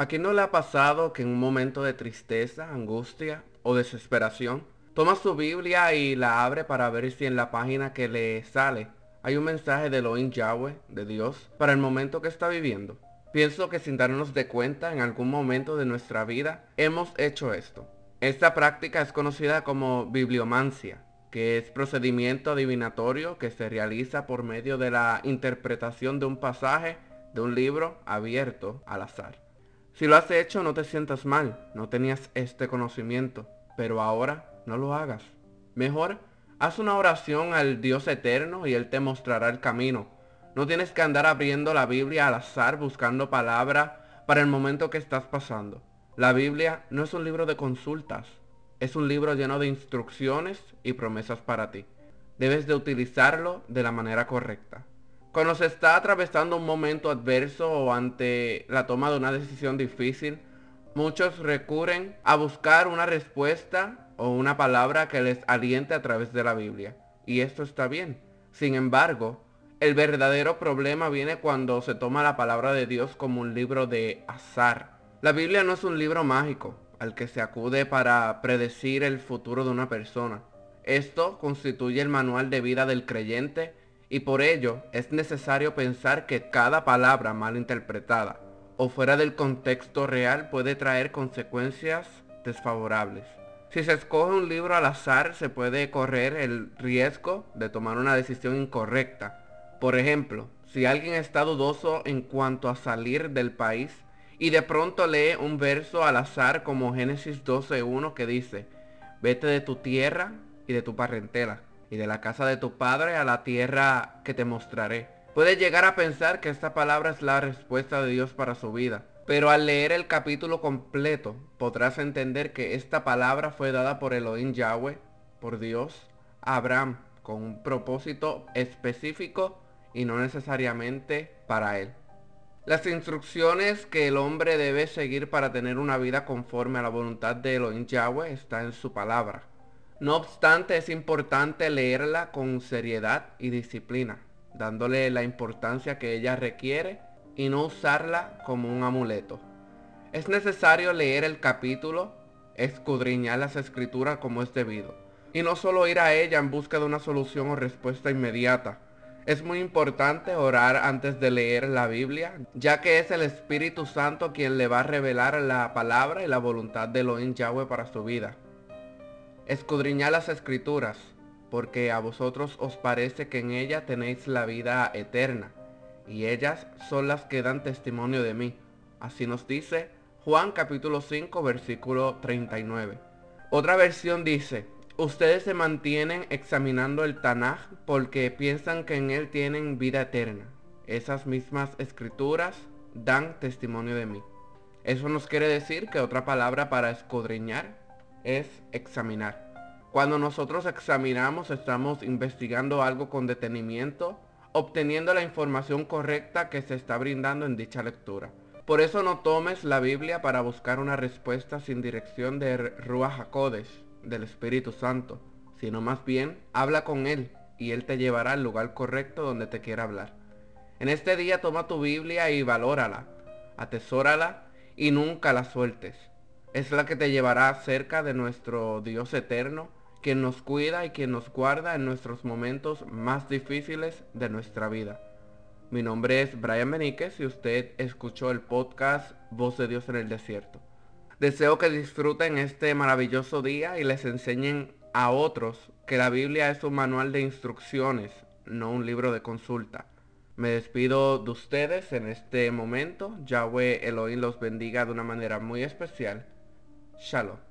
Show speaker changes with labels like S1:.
S1: ¿A quién no le ha pasado que en un momento de tristeza, angustia o desesperación, toma su Biblia y la abre para ver si en la página que le sale hay un mensaje de Elohim Yahweh, de Dios, para el momento que está viviendo? Pienso que sin darnos de cuenta en algún momento de nuestra vida hemos hecho esto. Esta práctica es conocida como bibliomancia, que es procedimiento adivinatorio que se realiza por medio de la interpretación de un pasaje de un libro abierto al azar. Si lo has hecho no te sientas mal, no tenías este conocimiento, pero ahora no lo hagas. Mejor, haz una oración al Dios eterno y Él te mostrará el camino. No tienes que andar abriendo la Biblia al azar buscando palabra para el momento que estás pasando. La Biblia no es un libro de consultas, es un libro lleno de instrucciones y promesas para ti. Debes de utilizarlo de la manera correcta. Cuando se está atravesando un momento adverso o ante la toma de una decisión difícil, muchos recurren a buscar una respuesta o una palabra que les aliente a través de la Biblia. Y esto está bien. Sin embargo, el verdadero problema viene cuando se toma la palabra de Dios como un libro de azar. La Biblia no es un libro mágico al que se acude para predecir el futuro de una persona. Esto constituye el manual de vida del creyente y por ello es necesario pensar que cada palabra mal interpretada o fuera del contexto real puede traer consecuencias desfavorables. Si se escoge un libro al azar se puede correr el riesgo de tomar una decisión incorrecta. Por ejemplo, si alguien está dudoso en cuanto a salir del país y de pronto lee un verso al azar como Génesis 12.1 que dice, vete de tu tierra y de tu parentela y de la casa de tu padre a la tierra que te mostraré. Puede llegar a pensar que esta palabra es la respuesta de Dios para su vida, pero al leer el capítulo completo podrás entender que esta palabra fue dada por Elohim Yahweh, por Dios, a Abraham, con un propósito específico y no necesariamente para él. Las instrucciones que el hombre debe seguir para tener una vida conforme a la voluntad de Elohim Yahweh está en su palabra. No obstante, es importante leerla con seriedad y disciplina, dándole la importancia que ella requiere y no usarla como un amuleto. Es necesario leer el capítulo, escudriñar las escrituras como es debido, y no solo ir a ella en busca de una solución o respuesta inmediata. Es muy importante orar antes de leer la Biblia, ya que es el Espíritu Santo quien le va a revelar la palabra y la voluntad de Elohim Yahweh para su vida. Escudriñad las escrituras, porque a vosotros os parece que en ella tenéis la vida eterna, y ellas son las que dan testimonio de mí. Así nos dice Juan capítulo 5 versículo 39. Otra versión dice, ustedes se mantienen examinando el Tanaj porque piensan que en él tienen vida eterna. Esas mismas escrituras dan testimonio de mí. Eso nos quiere decir que otra palabra para escudriñar es examinar. Cuando nosotros examinamos estamos investigando algo con detenimiento, obteniendo la información correcta que se está brindando en dicha lectura. Por eso no tomes la Biblia para buscar una respuesta sin dirección de Ruach HaKodesh, del Espíritu Santo, sino más bien habla con Él y Él te llevará al lugar correcto donde te quiera hablar. En este día toma tu Biblia y valórala, atesórala y nunca la sueltes es la que te llevará cerca de nuestro Dios eterno, quien nos cuida y quien nos guarda en nuestros momentos más difíciles de nuestra vida. Mi nombre es Brian Beníquez y usted escuchó el podcast Voz de Dios en el Desierto. Deseo que disfruten este maravilloso día y les enseñen a otros que la Biblia es un manual de instrucciones, no un libro de consulta. Me despido de ustedes en este momento. Yahweh Elohim los bendiga de una manera muy especial. Shalom.